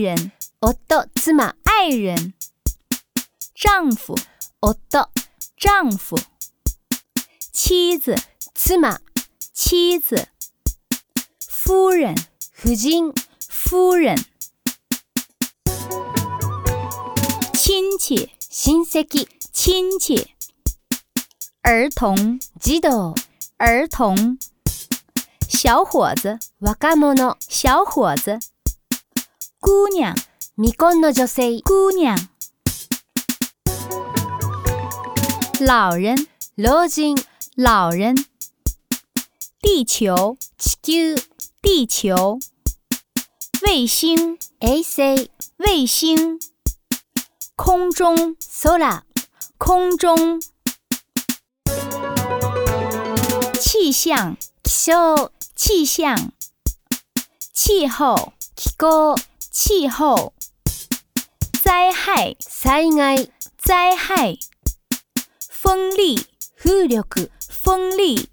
人奥ド，妻爱人；丈夫奥ド，丈夫；妻子妻嘛妻子；夫人夫人夫人；亲切亲切亲戚，儿童ジド儿童；小伙子若干小伙子。姑娘，未婚の女性。姑娘。老人，老人。老人。地球，地球。地球。卫星，卫星。空中，空中。气象，气象。气候，气候。气候灾害，灾害，灾害，风力，风力，风力。